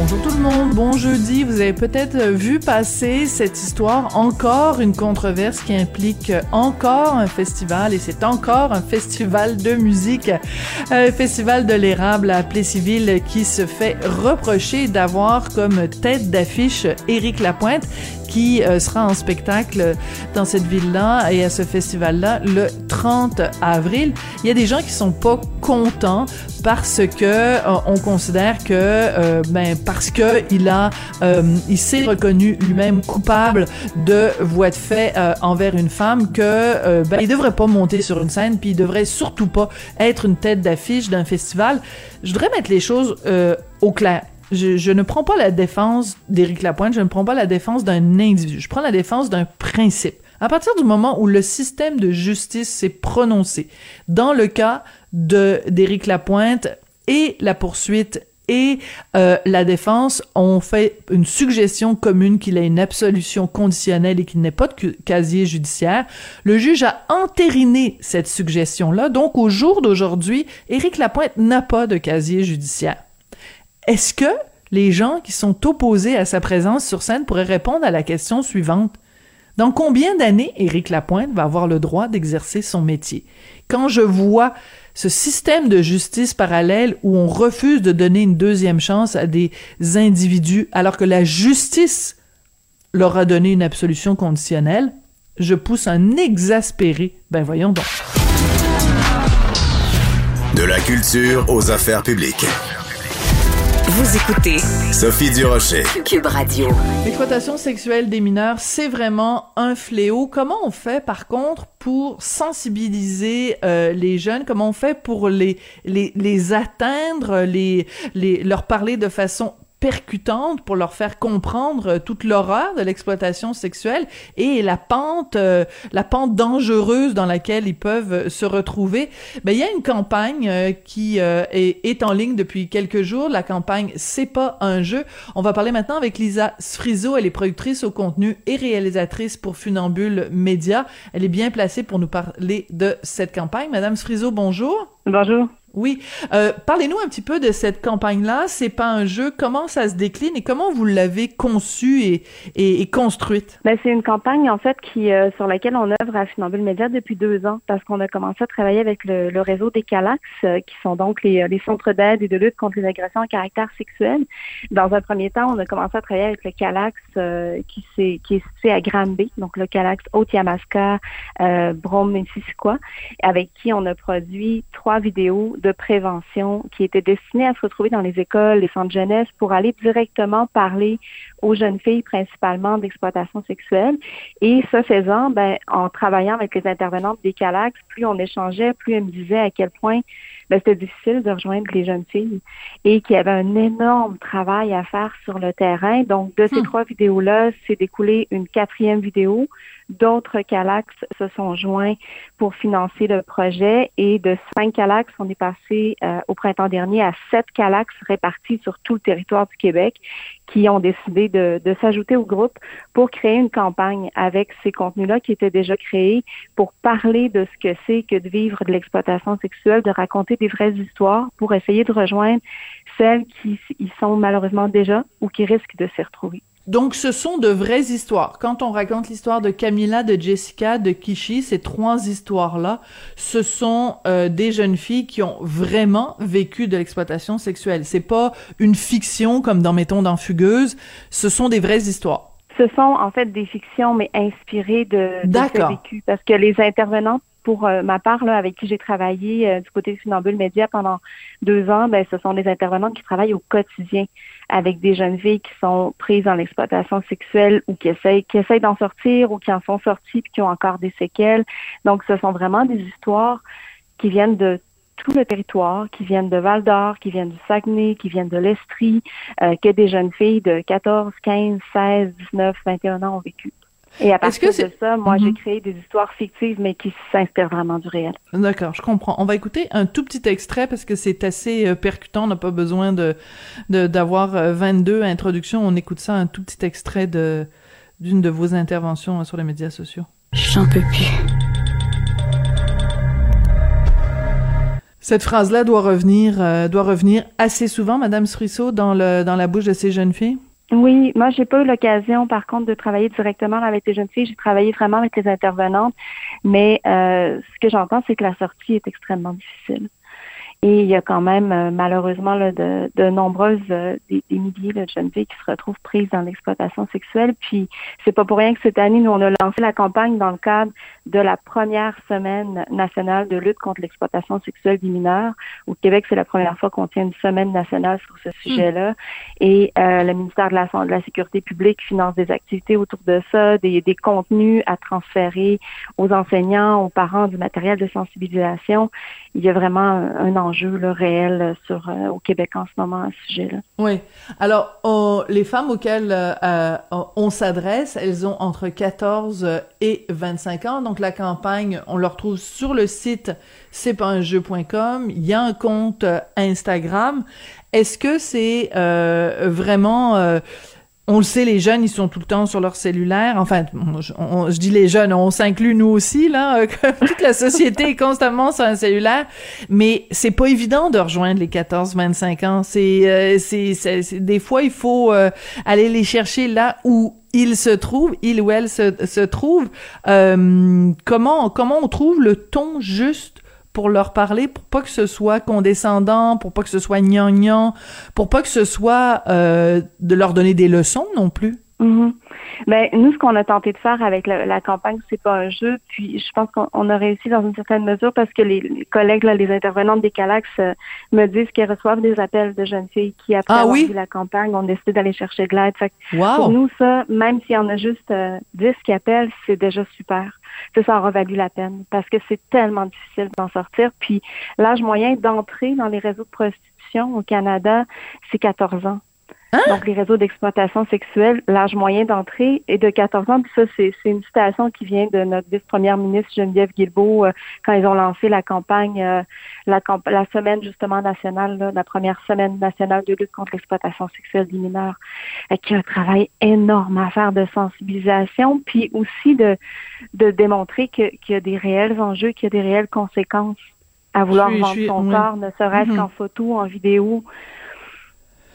Bonjour tout le monde, bon jeudi. Vous avez peut-être vu passer cette histoire, encore une controverse qui implique encore un festival et c'est encore un festival de musique, un festival de l'érable à Plessisville qui se fait reprocher d'avoir comme tête d'affiche Éric Lapointe qui euh, sera en spectacle dans cette ville-là et à ce festival-là le 30 avril. Il y a des gens qui sont pas contents parce que euh, on considère que euh, ben parce que il a il s'est reconnu lui-même coupable de voies de fait envers une femme que ben il devrait pas monter sur une scène puis il devrait surtout pas être une tête d'affiche d'un festival. Je voudrais mettre les choses au clair je, ne prends pas la défense d'Éric Lapointe, je ne prends pas la défense d'un individu, je prends la défense d'un principe. À partir du moment où le système de justice s'est prononcé dans le cas de d'Éric Lapointe et la poursuite et euh, la défense ont fait une suggestion commune qu'il ait une absolution conditionnelle et qu'il n'ait pas de casier judiciaire. Le juge a entériné cette suggestion-là. Donc, au jour d'aujourd'hui, Éric Lapointe n'a pas de casier judiciaire. Est-ce que les gens qui sont opposés à sa présence sur scène pourraient répondre à la question suivante? Dans combien d'années Éric Lapointe va avoir le droit d'exercer son métier? Quand je vois ce système de justice parallèle où on refuse de donner une deuxième chance à des individus alors que la justice leur a donné une absolution conditionnelle, je pousse un exaspéré. Ben voyons donc. De la culture aux affaires publiques. Vous écoutez Sophie Durocher. Cube Radio. L'exploitation sexuelle des mineurs, c'est vraiment un fléau. Comment on fait, par contre, pour sensibiliser euh, les jeunes? Comment on fait pour les, les, les atteindre, les, les, leur parler de façon percutante pour leur faire comprendre euh, toute l'horreur de l'exploitation sexuelle et la pente euh, la pente dangereuse dans laquelle ils peuvent euh, se retrouver. Ben il y a une campagne qui est, est, en ligne depuis quelques jours. La campagne c'est pas un jeu. On va parler maintenant avec Lisa Sfrizo elle est productrice au contenu et réalisatrice pour Funambule Média. Elle est bien placée pour nous parler de cette campagne. Madame Sfrizo bonjour. Bonjour oui. Euh, Parlez-nous un petit peu de cette campagne-là. C'est pas un jeu. Comment ça se décline et comment vous l'avez conçue et, construite? Ben, c'est une campagne, en fait, qui euh, sur laquelle on œuvre à Funambule Média depuis deux ans parce qu'on a commencé à travailler avec le, réseau des CALAX, euh, qui sont donc les, centres d'aide et de lutte contre les agressions à caractère sexuel. Dans un premier temps, on a commencé à travailler avec le CALAX qui, est, qui est situé à Granby, donc le CALAX Haute-Yamaska, euh, Brome-Missisquoi, avec qui on a produit trois vidéos de prévention qui était destinée à se retrouver dans les écoles, les centres jeunesse pour aller directement parler aux jeunes filles principalement d'exploitation sexuelle. Et ce faisant, ben, en travaillant avec les intervenantes des Calax, plus on échangeait, plus elles me disaient à quel point ben, c'était difficile de rejoindre les jeunes filles et qu'il y avait un énorme travail à faire sur le terrain. Donc, de ces hmm. trois vidéos-là, c'est découlé une quatrième vidéo. D'autres Calax se sont joints pour financer le projet et de cinq Calax, on est passé euh, au printemps dernier à sept Calax répartis sur tout le territoire du Québec qui ont décidé de, s'ajouter au groupe pour créer une campagne avec ces contenus-là qui étaient déjà créés pour parler de ce que c'est que de vivre de l'exploitation sexuelle, de raconter des vraies histoires pour essayer de rejoindre celles qui y sont malheureusement déjà ou qui risquent de s'y retrouver. Donc, ce sont de vraies histoires. Quand on raconte l'histoire de Camilla, de Jessica, de Kishi, ces trois histoires-là, ce sont euh, des jeunes filles qui ont vraiment vécu de l'exploitation sexuelle. C'est pas une fiction comme dans Mettons dans Fugueuse. Ce sont des vraies histoires. Ce sont en fait des fictions, mais inspirées de, de ce vécu. Parce que les intervenantes pour euh, ma part, là, avec qui j'ai travaillé euh, du côté de Funambule Média pendant deux ans, ben, ce sont des intervenantes qui travaillent au quotidien avec des jeunes filles qui sont prises dans l'exploitation sexuelle ou qui essayent, qui essayent d'en sortir ou qui en sont sorties puis qui ont encore des séquelles. Donc, ce sont vraiment des histoires qui viennent de tout le territoire, qui viennent de Val d'Or, qui viennent du Saguenay, qui viennent de l'Estrie, euh, que des jeunes filles de 14, 15, 16, 19, 21 ans ont vécu. Et à partir de ça, moi, j'ai mhm. créé des histoires fictives, mais qui s'inspirent vraiment du réel. D'accord, je comprends. On va écouter un tout petit extrait parce que c'est assez euh, percutant. On n'a pas besoin de d'avoir 22 euh, introductions. On écoute ça, un tout petit extrait de d'une de vos interventions sur les médias sociaux. J'en peux plus. Cette phrase-là doit revenir, euh, doit revenir assez souvent, Madame Srisseau, dans le dans la bouche de ces jeunes filles? Oui, moi j'ai pas eu l'occasion par contre de travailler directement avec les jeunes filles. J'ai travaillé vraiment avec les intervenantes, mais euh, ce que j'entends c'est que la sortie est extrêmement difficile. Et il y a quand même euh, malheureusement là, de, de, nombreuses euh, des, milliers de jeunes filles qui se retrouvent prises dans l'exploitation sexuelle. Puis c'est pas pour rien que cette année nous on a lancé la campagne dans le cadre de la première semaine nationale de lutte contre l'exploitation sexuelle des mineurs. Au Québec, c'est la première fois qu'on tient une semaine nationale sur ce sujet-là. Et euh, le ministère de la, de la Sécurité publique finance des activités autour de ça, des, des contenus à transférer aux enseignants, aux parents, du matériel de sensibilisation. Il y a vraiment un, enjeu réel sur euh, au Québec en ce moment à ce sujet-là. Oui. Alors, les femmes auxquelles euh, euh, on s'adresse, elles ont entre 14 et 25 ans. Donc, la campagne, on le retrouve sur le site c'est pas un jeu.com. Il y a un compte Instagram. Est-ce que c'est vraiment on le sait, les jeunes, ils sont tout le temps sur leur cellulaire. Enfin, je, dis les jeunes, on s'inclut nous aussi, là. toute la société est constamment sur un cellulaire. Mais c'est pas évident de rejoindre les 14-25 ans. Euh, c'est, c'est, des fois, il faut euh, aller les chercher là où ils se trouvent, il ou elle se, se trouve. Euh, comment, comment on trouve le ton juste pour leur parler, pour pas que ce soit condescendant, pour pas que ce soit gnangnan, pour pas que ce soit euh, de leur donner des leçons non plus. Mm Ben, nous, ce qu'on a tenté de faire avec la, campagne, c'est pas un jeu. Puis, je pense qu'on a réussi dans une certaine mesure parce que les, collègues, là, les intervenantes des Calax euh, me disent qu'ils reçoivent des appels de jeunes filles qui, après ah, avoir vu la campagne, ont décidé d'aller chercher de l'aide. Pour nous, ça, même s'il y en a juste euh, 10 qui appellent, c'est déjà super ça, ça aura valu la peine parce que c'est tellement difficile d'en sortir. Puis l'âge moyen d'entrer dans les réseaux de prostitution au Canada, c'est 14 ans. Hein? Donc, les réseaux d'exploitation sexuelle, l'âge moyen d'entrée est de 14 ans. Puis ça, c'est, une citation qui vient de notre vice-première ministre Geneviève Guilbeault euh, quand ils ont lancé la campagne, euh, la, la, semaine justement nationale, la première semaine nationale de lutte contre l'exploitation sexuelle des mineurs, euh, qui a un travail énorme à faire de sensibilisation, puis aussi de, de démontrer qu'il y a des réels enjeux, qu'il y a des réelles conséquences à vouloir vendre son corps, ne serait-ce mm-hmm. qu'en photo, en vidéo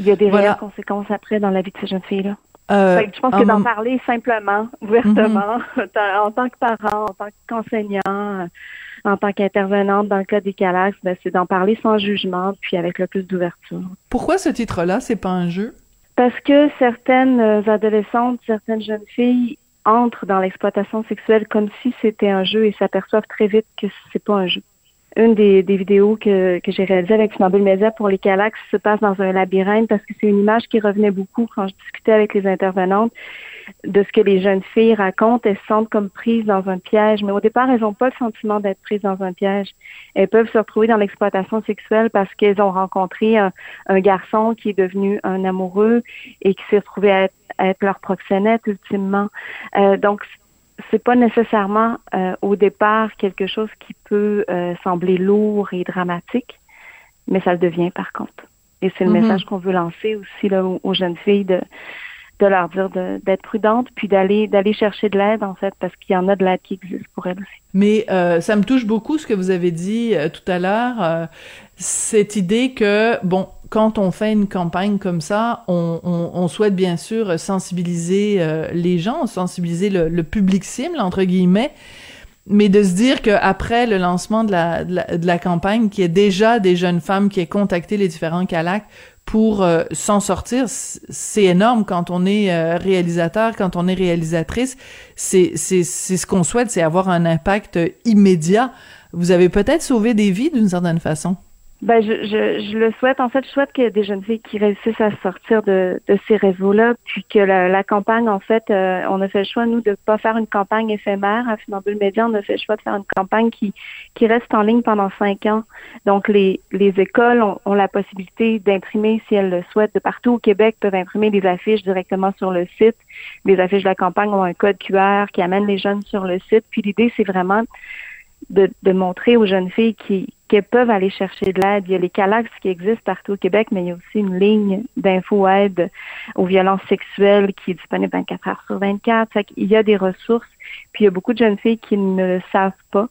il y a des réelles conséquences après dans la vie de ces jeunes filles-là. Euh, je pense que d'en parler simplement, ouvertement, mhm. en tant que parent, en tant qu'enseignant, en tant qu'intervenante dans le cas des Calax, ben, c'est d'en parler sans jugement, puis avec le plus d'ouverture. Pourquoi ce titre-là, c'est pas un jeu? Parce que certaines adolescentes, certaines jeunes filles entrent dans l'exploitation sexuelle comme si c'était un jeu et s'aperçoivent très vite que c'est pas un jeu une des, des vidéos que, que j'ai réalisées avec Funambule Media pour les Calax se passe dans un labyrinthe parce que c'est une image qui revenait beaucoup quand je discutais avec les intervenantes de ce que les jeunes filles racontent. Elles se sentent comme prises dans un piège, mais au départ, elles n'ont pas le sentiment d'être prises dans un piège. Elles peuvent se retrouver dans l'exploitation sexuelle parce qu'elles ont rencontré un, garçon qui est devenu un amoureux et qui s'est retrouvé à être, leur proxénète ultimement. Euh, donc, c'est pas nécessairement euh, au départ quelque chose qui peut euh, sembler lourd et dramatique, mais ça le devient par contre. Et c'est le mm-hmm. message qu'on veut lancer aussi là, aux, jeunes filles de, de leur dire d'être prudentes, puis d'aller d'aller chercher de l'aide en fait, parce qu'il y en a de l'aide qui existe pour elles aussi. Mais euh, ça me touche beaucoup ce que vous avez dit tout à l'heure, cette idée que bon, quand on fait une campagne comme ça, on, souhaite bien sûr sensibiliser euh, les gens, sensibiliser le, public cible, entre guillemets, mais de se dire qu'après le lancement de la, de la, campagne, qu'il y ait déjà des jeunes femmes qui aient contacté les différents CALAC pour euh, s'en sortir, c'est énorme quand on est euh, réalisateur, quand on est réalisatrice. C'est ce qu'on souhaite, c'est avoir un impact immédiat. Vous avez peut-être sauvé des vies d'une certaine façon. Ben, je, je, je, le souhaite. En fait, je souhaite qu'il y ait des jeunes filles qui réussissent à sortir de, de ces réseaux-là, puis que la, la, campagne, en fait, euh, on a fait le choix, nous, de pas faire une campagne éphémère. À Finambule Média, on a fait le choix de faire une campagne qui, qui reste en ligne pendant cinq ans. Donc, les, les écoles ont, ont la possibilité d'imprimer, si elles le souhaitent, de partout au Québec, peuvent imprimer des affiches directement sur le site. Les affiches de la campagne ont un code QR qui amène les jeunes sur le site. Puis l'idée, c'est vraiment de, de montrer aux jeunes filles qui qu'elles peuvent aller chercher de l'aide. Il y a les Calax qui existent partout au Québec, mais il y a aussi une ligne d'info-aide aux violences sexuelles qui est disponible 24 heures sur 24. Fait il y a des ressources, puis il y a beaucoup de jeunes filles qui ne le savent pas.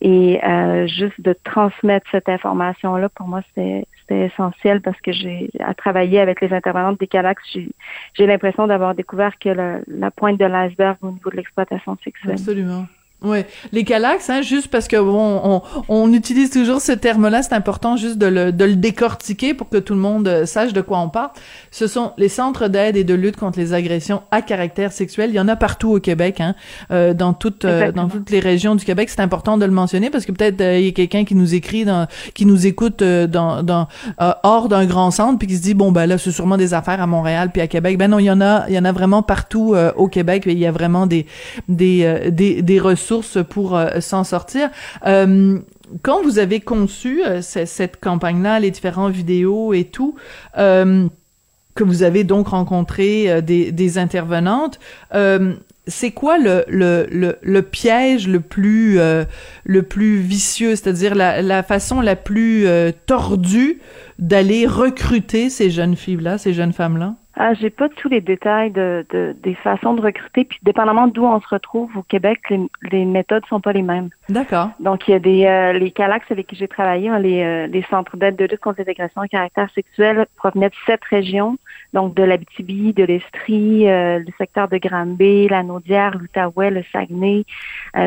Et euh, juste de transmettre cette information-là, pour moi, c'était essentiel parce que j'ai à travailler avec les intervenantes des Calax, j'ai l'impression d'avoir découvert que la, la pointe de l'iceberg au niveau de l'exploitation sexuelle. Absolument. Ouais, les calax, hein, juste parce que bon, on, on utilise toujours ce terme-là, c'est important juste de le, de le décortiquer pour que tout le monde euh, sache de quoi on parle. Ce sont les centres d'aide et de lutte contre les agressions à caractère sexuel. Il y en a partout au Québec, hein, euh, dans toutes euh, dans toutes les régions du Québec. C'est important de le mentionner parce que peut-être euh, il y a quelqu'un qui nous écrit, dans, qui nous écoute euh, dans, dans hors d'un grand centre, puis qui se dit bon ben là c'est sûrement des affaires à Montréal puis à Québec. Ben non, il y en a, il y en a vraiment partout au Québec. Il y a vraiment des des des, des ressources pour euh, s'en sortir. Euh, quand vous avez conçu euh, cette campagne-là, les différentes vidéos et tout, que vous avez donc rencontré des, intervenantes, c'est quoi le, piège le plus le plus vicieux, c'est-à-dire la façon la plus tordue d'aller recruter ces jeunes filles-là, ces jeunes femmes-là? Ah, j'ai pas tous les détails de, de, des façons de recruter, puis dépendamment d'où on se retrouve au Québec, les, les méthodes sont pas les mêmes. D'accord. Donc il y a des euh, les Calax avec qui j'ai travaillé, hein, les, euh, les centres d'aide de lutte contre les agressions à caractère sexuel provenaient de sept régions, donc de l'Abitibi, de l'Estrie, euh, le secteur de Granby, la Naudière, l'Outaouais, le Saguenay.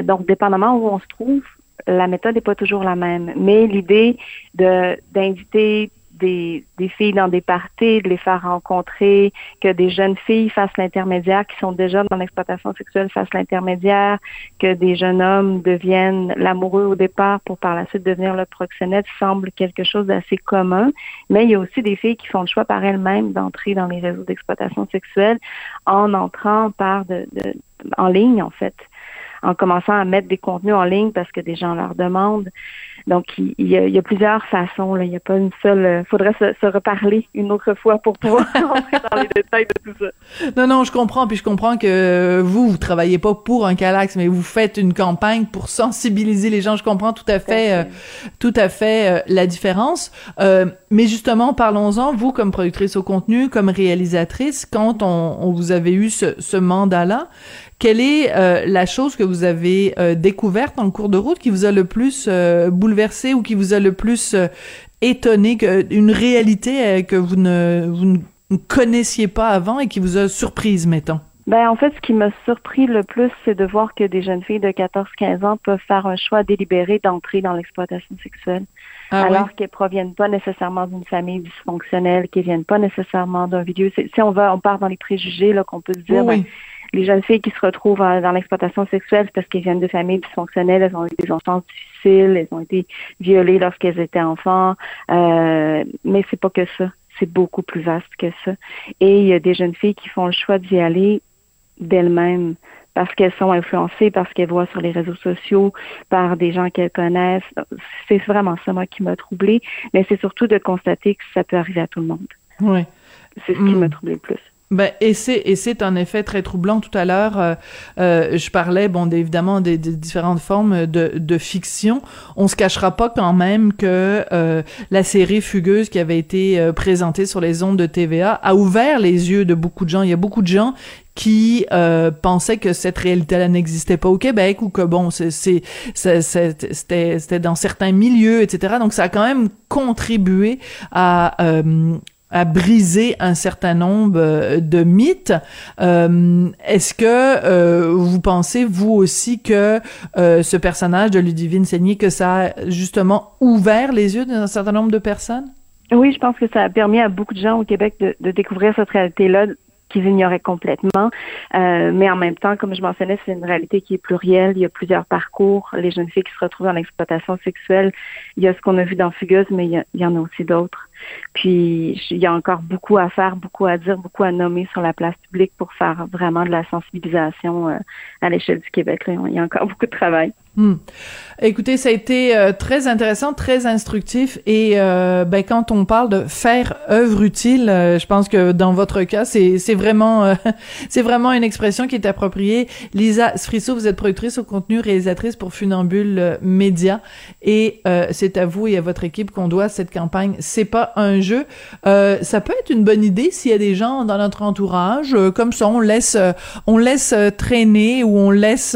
donc dépendamment où on se trouve, la méthode n'est pas toujours la même. Mais l'idée de d'inviter des, filles dans des parties, de les faire rencontrer, que des jeunes filles fassent l'intermédiaire, qui sont déjà dans l'exploitation sexuelle fassent l'intermédiaire, que des jeunes hommes deviennent l'amoureux au départ pour par la suite devenir le proxénète semble quelque chose d'assez commun. Mais il y a aussi des filles qui font le choix par elles-mêmes d'entrer dans les réseaux d'exploitation sexuelle en entrant par en ligne en fait en commençant à mettre des contenus en ligne parce que des gens leur demandent. Donc, il, y, a, il y a, plusieurs façons. Là. Il n'y a pas une seule. Il euh, faudrait se, se, reparler une autre fois pour pouvoir rentrer dans les détails de tout ça. Non, non, je comprends. Puis je comprends que vous, vous travaillez pas pour un Calax, mais vous faites une campagne pour sensibiliser les gens. Je comprends tout à fait, euh, tout à fait euh, la différence. Euh, mais justement, parlons-en. Vous, comme productrice au contenu, comme réalisatrice, quand on, on vous avait eu ce, ce mandat-là, quelle est euh, la chose que vous avez euh, découverte en cours de route qui vous a le plus euh, bouleversé ou qui vous a le plus étonné, que, une réalité que vous ne, vous ne connaissiez pas avant et qui vous a surprise, mettons? Ben, en fait, ce qui m'a surpris le plus, c'est de voir que des jeunes filles de 14-15 ans peuvent faire un choix délibéré d'entrer dans l'exploitation sexuelle. Ah alors oui? qu'elles proviennent pas nécessairement d'une famille dysfonctionnelle, qu'elles viennent pas nécessairement d'un vidéo. Si on va, on part dans les préjugés, là, qu'on peut se dire, oui. ben, les jeunes filles qui se retrouvent dans l'exploitation sexuelle, c'est parce qu'elles viennent de familles dysfonctionnelles, elles ont eu des enfances difficiles, elles ont été violées lorsqu'elles étaient enfants, euh, mais c'est pas que ça. C'est beaucoup plus vaste que ça. Et il y a des jeunes filles qui font le choix d'y aller d'elles-mêmes parce qu'elles sont influencées, parce qu'elles voient sur les réseaux sociaux, par des gens qu'elles connaissent. C'est vraiment ça, moi, qui m'a troublée. Mais c'est surtout de constater que ça peut arriver à tout le monde. Oui. C'est ce qui mmh. m'a troublé le plus. Ben, et c'est et c'est un effet très troublant. Tout à l'heure, euh, euh, je parlais, bon, évidemment, des, des, différentes formes de, de fiction. On se cachera pas quand même que euh, la série Fugueuse qui avait été euh, présentée sur les ondes de TVA a ouvert les yeux de beaucoup de gens. Il y a beaucoup de gens qui euh, pensaient que cette réalité-là n'existait pas au Québec ou que bon, c'est c'était c'était dans certains milieux, etc. Donc ça a quand même contribué à euh, à briser un certain nombre euh, de mythes. Euh, Est-ce que euh, vous pensez, vous aussi, que euh, ce personnage de Ludivine Seigné, que ça a justement ouvert les yeux d'un certain nombre de personnes? Oui, je pense que ça a permis à beaucoup de gens au Québec de, de découvrir cette réalité-là qu'ils ignoraient complètement. Euh, mais en même temps, comme je mentionnais, c'est une réalité qui est plurielle. Il y a plusieurs parcours. Les jeunes filles qui se retrouvent dans l'exploitation sexuelle, il y a ce qu'on a vu dans Fugueuse, mais il y, en a aussi d'autres. Puis il y a encore beaucoup à faire, beaucoup à dire, beaucoup à nommer sur la place publique pour faire vraiment de la sensibilisation euh, à l'échelle du Québec. Il y a encore beaucoup de travail. Hmm. Écoutez, ça a été euh, très intéressant, très instructif et euh, ben, quand on parle de faire œuvre utile, euh, je pense que dans votre cas, c'est vraiment c'est vraiment une expression qui est appropriée. Lisa Sfrisso, vous êtes productrice au contenu, réalisatrice pour Funambule Média et c'est à vous et à votre équipe qu'on doit cette campagne. C'est pas un jeu. ça peut être une bonne idée s'il y a des gens dans notre entourage comme ça, on laisse on laisse traîner ou on laisse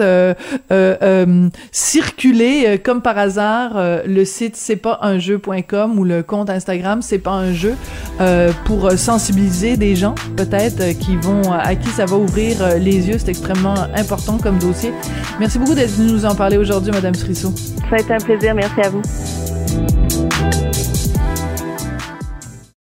circuler euh, comme par hasard euh, le site c'est pas un jeu.com ou le compte Instagram c'est pas un jeu euh, pour sensibiliser des gens peut-être qui vont à qui ça va ouvrir les yeux. C'est extrêmement important comme dossier. Merci beaucoup d'être venu nous en parler aujourd'hui madame Srissot ça a été un plaisir. Merci à vous